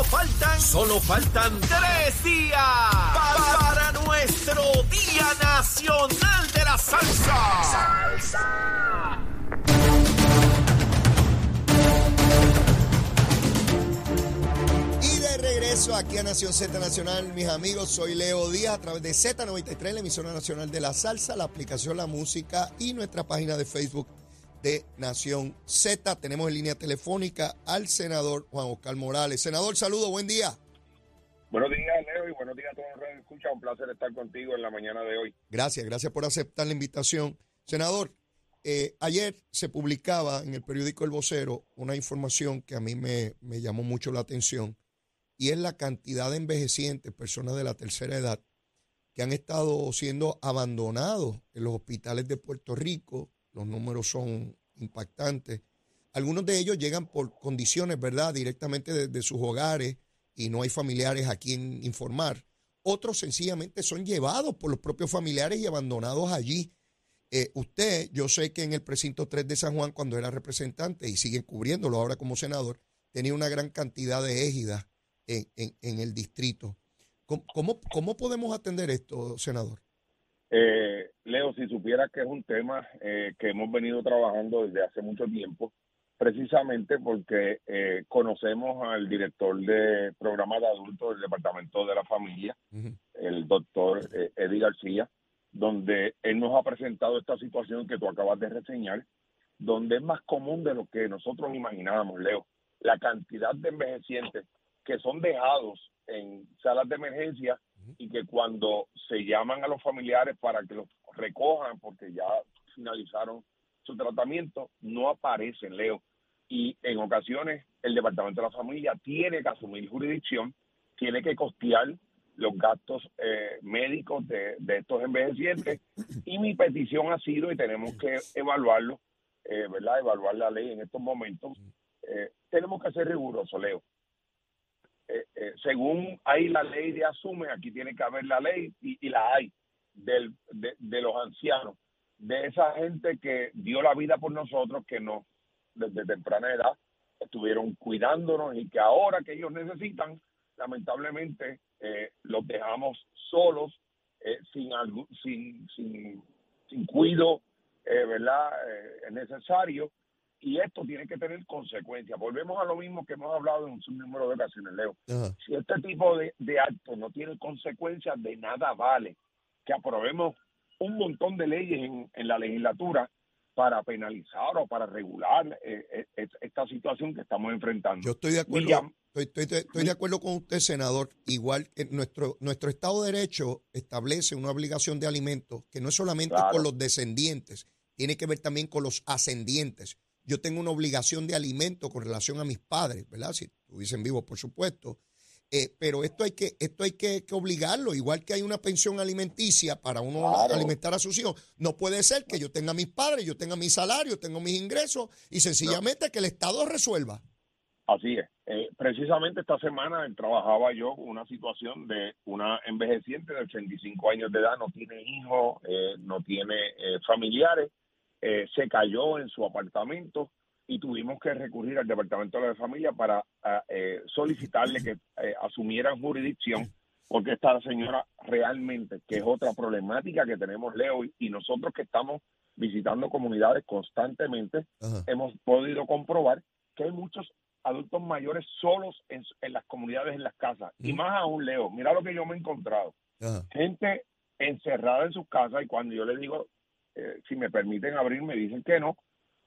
Solo faltan, solo faltan tres días pa- para, nuestro Día Nacional de la Salsa. Y de regreso aquí a Nación Z Nacional, mis amigos, soy Leo Díaz a través de Z93, la emisora nacional de la salsa, la aplicación La Música y nuestra página de Facebook de Nación Z. Tenemos en línea telefónica al senador Juan Oscar Morales. Senador, saludo, buen día. Buenos días, Leo, y buenos días a todos los que escuchan. Un placer estar contigo en la mañana de hoy. Gracias, gracias por aceptar la invitación. Senador, eh, ayer se publicaba en el periódico El Vocero una información que a mí me, me llamó mucho la atención y es la cantidad de envejecientes, personas de la tercera edad, que han estado siendo abandonados en los hospitales de Puerto Rico. Los números son impactantes. Algunos de ellos llegan por condiciones, ¿verdad?, directamente desde sus hogares y no hay familiares a quien informar. Otros sencillamente son llevados por los propios familiares y abandonados allí. Eh, usted, yo sé que en el precinto 3 de San Juan, cuando era representante y siguen cubriéndolo ahora como senador, tenía una gran cantidad de égidas en, en- en el distrito. ¿Cómo, cómo, podemos atender esto, senador? Eh, Leo, si supieras que es un tema eh, que hemos venido trabajando desde hace mucho tiempo, precisamente porque eh, conocemos al director de programa de adultos del Departamento de la Familia, el doctor eh, Eddie García, donde él nos ha presentado esta situación que tú acabas de reseñar, donde es más común de lo que nosotros imaginábamos, Leo. La cantidad de envejecientes que son dejados en salas de emergencia y que cuando se llaman a los familiares para que los recojan porque ya finalizaron su tratamiento, no aparecen, Leo. Y en ocasiones el Departamento de la Familia tiene que asumir jurisdicción, tiene que costear los gastos eh, médicos de, de estos envejecientes. Y mi petición ha sido, y tenemos que evaluarlo, eh, ¿verdad? Evaluar la ley en estos momentos. Eh, tenemos que ser rigurosos, Leo. Eh, según hay la ley de asume, aquí tiene que haber la ley y la hay del, de, de los ancianos, de esa gente que dio la vida por nosotros, que nos desde temprana edad estuvieron cuidándonos y que ahora que ellos necesitan, lamentablemente eh, los dejamos solos, eh, sin, algu- sin, sin, sin cuido, eh, ¿verdad? Eh, necesario. Y esto tiene que tener consecuencias. Volvemos a lo mismo que hemos hablado en un número de ocasiones, Leo. Si este tipo de, de actos no tiene consecuencias, de nada vale que aprobemos un montón de leyes en, en la legislatura para penalizar o para regular eh, eh, es- esta situación que estamos enfrentando. Yo estoy de acuerdo. William. Estoy, estoy- estoy de acuerdo con usted, senador. Igual que nuestro, nuestro Estado de Derecho establece una obligación de alimentos que no es solamente Claro. con los descendientes, tiene que ver también con los ascendientes. Yo tengo una obligación de alimento con relación a mis padres, ¿verdad? Si estuviesen vivos, por supuesto. Eh, pero esto hay que esto hay que, que obligarlo, igual que hay una pensión alimenticia para uno Claro. alimentar a sus hijos. No puede ser que yo tenga mis padres, yo tenga mi salario, tengo mis ingresos y sencillamente que el Estado resuelva. Así es. Eh, precisamente esta semana trabajaba yo con una situación de una envejeciente de 85 años de edad, no tiene hijos, eh, no tiene eh, familiares, eh, se cayó en su apartamento y tuvimos que recurrir al Departamento de la Familia para ah, eh, solicitarle que eh, asumieran jurisdicción porque esta señora realmente, que es otra problemática que tenemos, Leo, y- y nosotros que estamos visitando comunidades constantemente, Ajá. hemos podido comprobar que hay muchos adultos mayores solos en, en las comunidades, en las casas. Y más aún, Leo, mira lo que yo me he encontrado. Ajá. Gente encerrada en sus casas y cuando yo les digo, eh, si me permiten abrir, me dicen que no,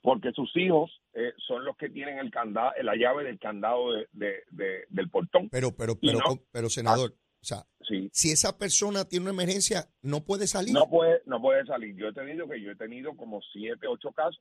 porque sus hijos eh, son los que tienen el candado, la llave del candado de, de- de- del portón. Pero, pero, pero, no- pero, senador, o sea, Sí. si esa persona tiene una emergencia, no puede salir. No puede, no puede salir. Yo he tenido que yo he tenido como siete, ocho casos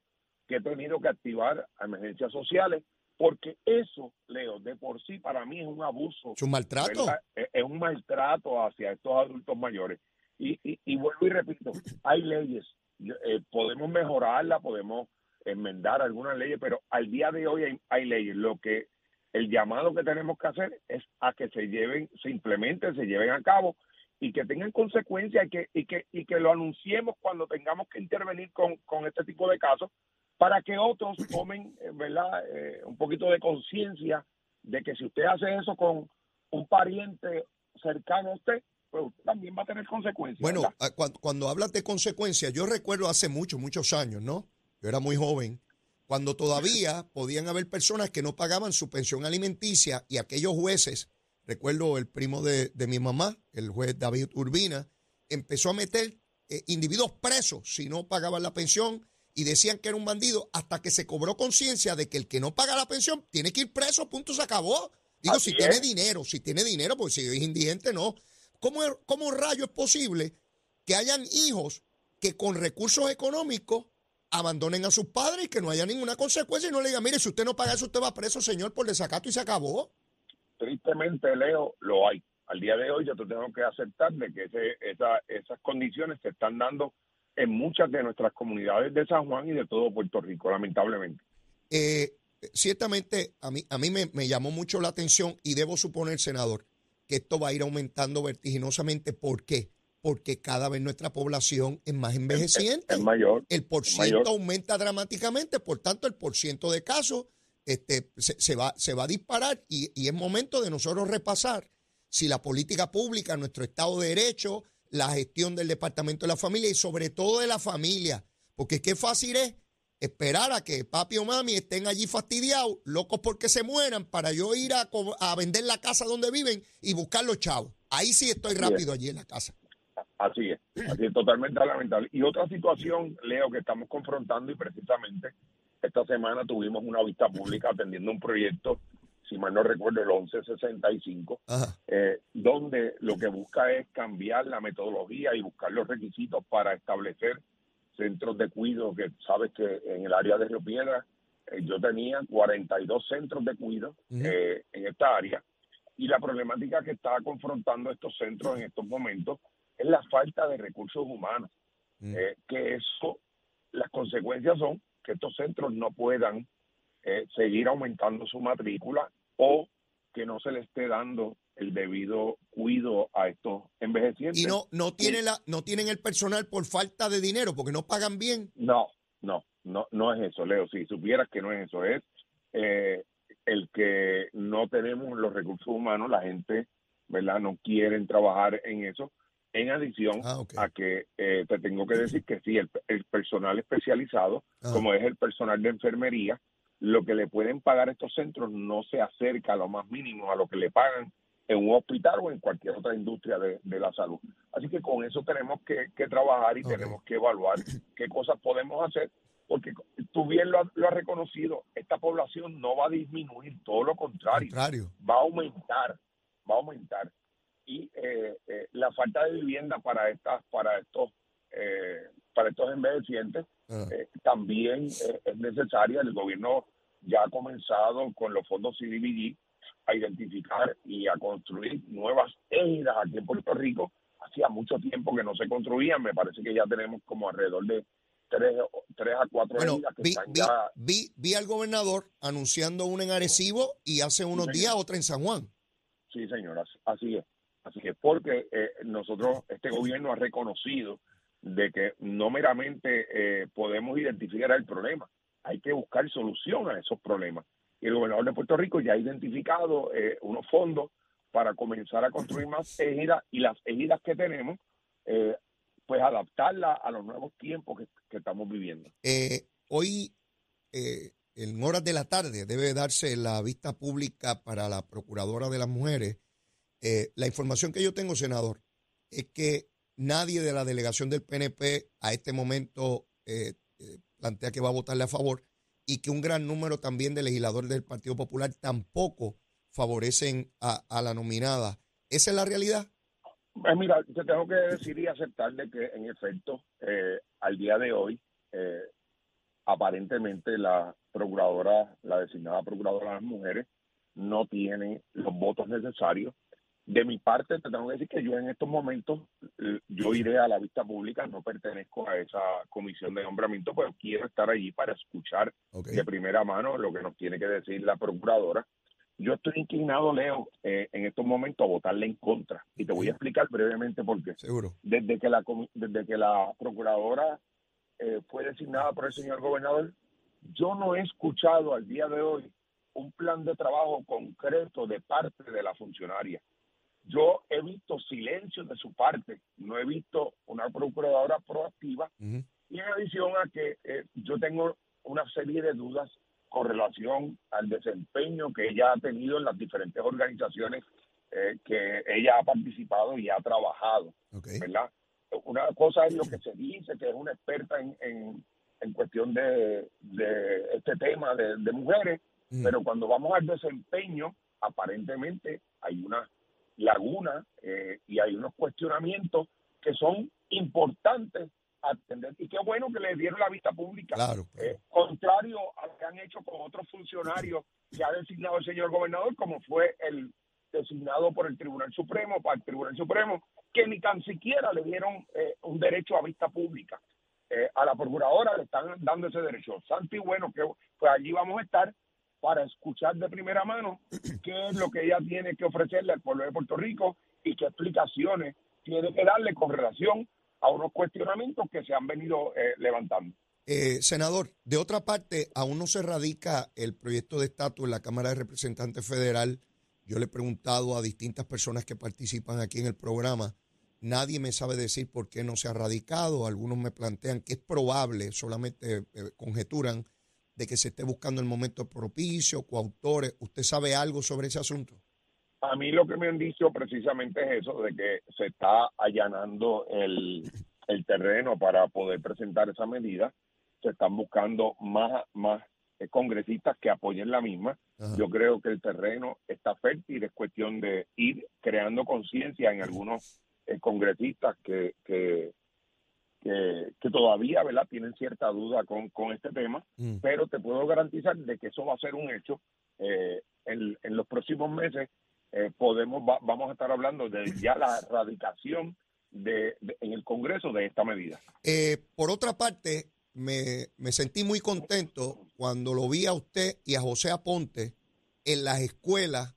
que he tenido que activar emergencias sociales porque eso, Leo, de por sí para mí es un abuso. Es un maltrato. ¿verdad? Es, un maltrato hacia estos adultos mayores. Y, y, y vuelvo y repito, hay leyes, eh, podemos mejorarla, podemos enmendar algunas leyes, pero al día de hoy hay, hay leyes. Lo que el llamado que tenemos que hacer es a que se lleven, se implementen, se lleven a cabo y que tengan consecuencias y que, y que, y que lo anunciemos cuando tengamos que intervenir con, con este tipo de casos para que otros tomen, eh, ¿verdad?, Eh, un poquito de conciencia de que si usted hace eso con un pariente cercano a usted, pues usted también va a tener consecuencias. Bueno, ah, cuando, cuando hablas de consecuencias, yo recuerdo hace muchos, muchos años, ¿no? Yo era muy joven, cuando todavía podían haber personas que no pagaban su pensión alimenticia y aquellos jueces, recuerdo el primo de, de mi mamá, el juez David Urbina, empezó a meter eh, individuos presos si no pagaban la pensión y decían que era un bandido hasta que se cobró conciencia de que el que no paga la pensión tiene que ir preso, punto, se acabó. Digo, Así si tiene dinero, si tiene dinero, porque si es indigente, no. ¿Cómo, es- ¿Cómo rayo es posible que hayan hijos que con recursos económicos abandonen a sus padres y que no haya ninguna consecuencia y no le digan, mire, si usted no paga eso, usted va preso, señor, por desacato y se acabó? Tristemente, Leo, lo hay. Al día de hoy yo te tengo que aceptar de que ese, esa, esas condiciones se están dando en muchas de nuestras comunidades de San Juan y de todo Puerto Rico, lamentablemente. Eh, ciertamente a mí, a mí me, me llamó mucho la atención y debo suponer, senador, que esto va a ir aumentando vertiginosamente. ¿Por qué? Porque cada vez nuestra población es más envejeciente. Es mayor. el por mayor. aumenta dramáticamente, por tanto el por ciento de casos este, se, se va, se va a disparar y, y es momento de nosotros repasar si la política pública, nuestro Estado de Derecho, la gestión del Departamento de la Familia y sobre todo de la familia, porque es que fácil es esperar a que papi o mami estén allí fastidiados, locos porque se mueran, para yo ir a, a vender la casa donde viven y buscar los chavos. Ahí sí estoy rápido allí en la casa. Así es, así es totalmente lamentable. Y otra situación, Leo, que estamos confrontando y precisamente esta semana tuvimos una vista pública atendiendo un proyecto, si mal no recuerdo, el 1165, Ajá. eh, donde lo que busca es cambiar la metodología y buscar los requisitos para establecer centros de cuidado, que sabes que en el área de Río Piedra eh, yo tenía 42 centros de cuidado eh, en esta área y la problemática que está confrontando estos centros en estos momentos es la falta de recursos humanos, Mm. eh, que eso, las consecuencias son que estos centros no puedan eh, seguir aumentando su matrícula o que no se le esté dando el debido cuidado a estos envejecientes. Y no, no, tiene la, no tienen el personal por falta de dinero, porque no pagan bien. No, no, no, no es eso, Leo. Si supieras que no es eso, es eh, el que no tenemos los recursos humanos, la gente, ¿verdad? No quieren trabajar en eso. En adición Ah, a que eh, te tengo que decir que sí, el, el personal especializado, Ajá. como es el personal de enfermería, lo que le pueden pagar estos centros no se acerca a lo más mínimo a lo que le pagan en un hospital o en cualquier otra industria de, de la salud. Así que con eso tenemos que, que trabajar y tenemos que evaluar qué cosas podemos hacer, porque tú bien lo, has- lo has reconocido, esta población no va a disminuir, todo lo contrario, Contrario. va a aumentar, va a aumentar. Y eh, eh, la falta de vivienda para estas, para estos, eh, para estos envejecientes Ajá. eh, también eh, es necesaria. El gobierno ya ha comenzado con los fondos CDBG a identificar y a construir nuevas égidas aquí en Puerto Rico. Hacía mucho tiempo que no se construían, me parece que ya tenemos como alrededor de tres, tres a cuatro Bueno, que vi, están vi, ya vi, vi al gobernador anunciando una en Arecibo y hace unos días otra en San Juan. Sí, señora, así es. Así es, porque eh, nosotros, este gobierno ha reconocido de que no meramente eh, podemos identificar el problema, hay que buscar solución a esos problemas. Y el gobernador de Puerto Rico ya ha identificado eh, unos fondos para comenzar a construir más ejidas y las ejidas que tenemos, eh, pues adaptarlas a los nuevos tiempos que, que estamos viviendo. Eh, hoy, en horas de la tarde, debe darse la vista pública para la Procuradora de las Mujeres. Eh, la información que yo tengo, senador, es que nadie de la delegación del PNP a este momento eh, eh, plantea que va a votarle a favor y que un gran número también de legisladores del Partido Popular tampoco favorecen a, la nominada. ¿Esa es la realidad? Pues mira, te tengo que decir y aceptar de que en efecto, eh, al día de hoy, eh, aparentemente la procuradora, la designada procuradora de las mujeres, no tiene los votos necesarios. De mi parte, te tengo que decir que yo en estos momentos, eh, yo iré a la vista pública, no pertenezco a esa comisión de nombramiento, pero quiero estar allí para escuchar de primera mano lo que nos tiene que decir la procuradora. Yo estoy inclinado, Leo, eh, en estos momentos a votarle en contra. Y te voy a explicar brevemente por qué. Seguro. Desde que la, desde que la procuradora eh, fue designada por el señor gobernador, yo no he escuchado al día de hoy un plan de trabajo concreto de parte de la funcionaria. Yo he visto silencio de su parte, no he visto una procuradora proactiva y en adición a que eh, yo tengo una serie de dudas con relación al desempeño que ella ha tenido en las diferentes organizaciones eh, que ella ha participado y ha trabajado. ¿verdad? Una cosa es lo que se dice, que es una experta en, en, en cuestión de, de este tema de, de mujeres, pero cuando vamos al desempeño, aparentemente hay una laguna eh, y hay unos cuestionamientos que son importantes atender. Y qué bueno que le dieron la vista pública. Claro. Eh, contrario a lo que han hecho con otros funcionarios que ha designado el señor gobernador, como fue el designado por el Tribunal Supremo, para el Tribunal Supremo, que ni tan siquiera le dieron eh, un derecho a vista pública. Eh, a la procuradora le están dando ese derecho. Santi, bueno, que pues allí vamos a estar para escuchar de primera mano qué es lo que ella tiene que ofrecerle al pueblo de Puerto Rico y qué explicaciones tiene que darle con relación a unos cuestionamientos que se han venido eh, levantando. Eh, senador, de otra parte, aún no se radica el proyecto de estatus en la Cámara de Representantes Federal. Yo le he preguntado a distintas personas que participan aquí en el programa. Nadie me sabe decir por qué no se ha radicado. Algunos me plantean que es probable, solamente eh, conjeturan, de que se esté buscando el momento propicio, coautores. ¿Usted sabe algo sobre ese asunto? A mí lo que me han dicho precisamente es eso, de que se está allanando el, el terreno para poder presentar esa medida. Se están buscando más, más congresistas que apoyen la misma. Ajá. Yo creo que el terreno está fértil, es cuestión de ir creando conciencia en algunos eh, congresistas que, que, que, que todavía ¿verdad? tienen cierta duda con, con este tema, Mm. pero te puedo garantizar de que eso va a ser un hecho. Eh, en, en los próximos meses eh, podemos va- vamos a estar hablando de ya la radicación de, de- en el Congreso de esta medida. Eh, por otra parte, me, me sentí muy contento cuando lo vi a usted y a José Aponte en las escuelas,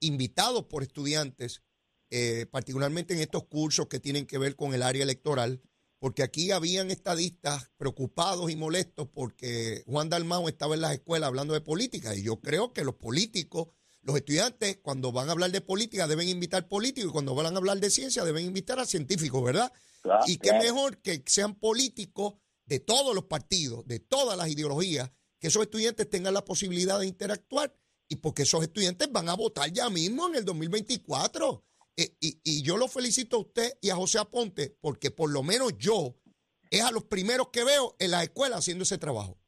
invitados por estudiantes, particularmente en estos cursos que tienen que ver con el área electoral, porque aquí habían estadistas preocupados y molestos porque Juan Dalmau estaba en las escuelas hablando de política, y yo creo que los políticos los estudiantes, cuando van a hablar de política, deben invitar políticos y cuando van a hablar de ciencia, deben invitar a científicos, ¿verdad? Claro, y qué claro. mejor que sean políticos de todos los partidos, de todas las ideologías, que esos estudiantes tengan la posibilidad de interactuar y porque esos estudiantes van a votar ya mismo en el 2024. Eh, y, y yo lo felicito a usted y a José Aponte porque por lo menos yo es a los primeros que veo en la escuela haciendo ese trabajo.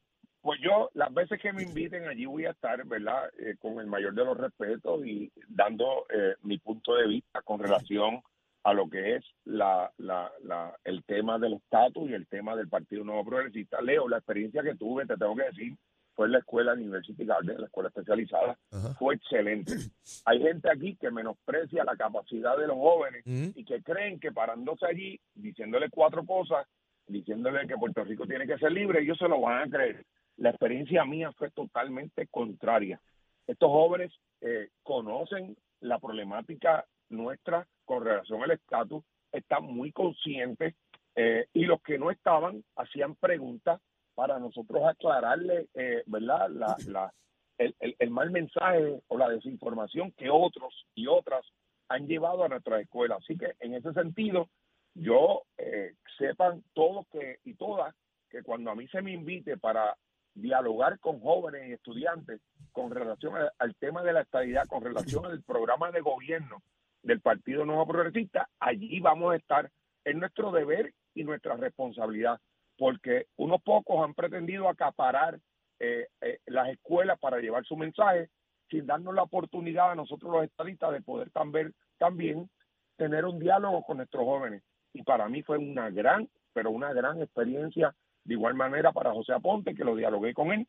Pues yo, las veces que me inviten allí voy a estar, ¿verdad? Eh, con el mayor de los respetos y dando eh, mi punto de vista con relación a lo que es la, la, la, el tema del estatus y el tema del Partido Nuevo Progresista. Leo, la experiencia que tuve, te tengo que decir, fue la escuela University Garden, la escuela especializada, Ajá. fue excelente. Hay gente aquí que menosprecia la capacidad de los jóvenes y que creen que parándose allí, diciéndole cuatro cosas, diciéndole que Puerto Rico tiene que ser libre, ellos se lo van a creer. La experiencia mía fue totalmente contraria. Estos jóvenes eh, conocen la problemática nuestra con relación al estatus, están muy conscientes eh, y los que no estaban hacían preguntas para nosotros aclararle, eh, ¿verdad? La, el, mal mensaje o la desinformación que otros y otras han llevado a nuestra escuela. Así que en ese sentido, yo eh, sepan todos que y todas que cuando a mí se me invite para dialogar con jóvenes y estudiantes con relación al tema de la estabilidad, con relación al programa de gobierno del Partido Nuevo Progresista, allí vamos a estar en nuestro deber y nuestra responsabilidad, porque unos pocos han pretendido acaparar eh, eh, las escuelas para llevar su mensaje sin darnos la oportunidad a nosotros los estadistas de poder también, tener un diálogo con nuestros jóvenes. Y para mí fue una gran, pero una gran experiencia, de igual manera para José Aponte, que lo dialogué con él,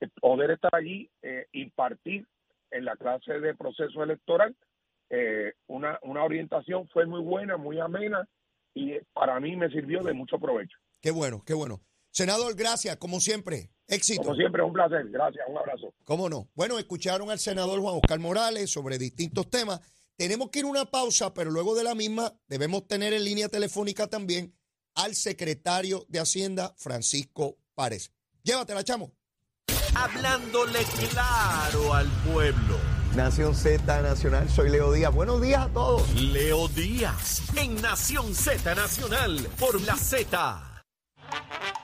eh, poder estar allí, eh, impartir en la clase de proceso electoral eh, una, una orientación fue muy buena, muy amena y para mí me sirvió de mucho provecho. Qué bueno, qué bueno. Senador, gracias, como siempre. Éxito. Como siempre, un placer. Gracias, un abrazo. ¿Cómo no? Bueno, escucharon al senador Juan Oscar Morales sobre distintos temas. Tenemos que ir a una pausa, pero luego de la misma debemos tener en línea telefónica también al secretario de Hacienda, Francisco Párez. Llévatela, chamo. Hablándole claro al pueblo. Nación Z Nacional, soy Leo Díaz. Buenos días a todos. Leo Díaz en Nación Z Nacional por la Z. Thank you.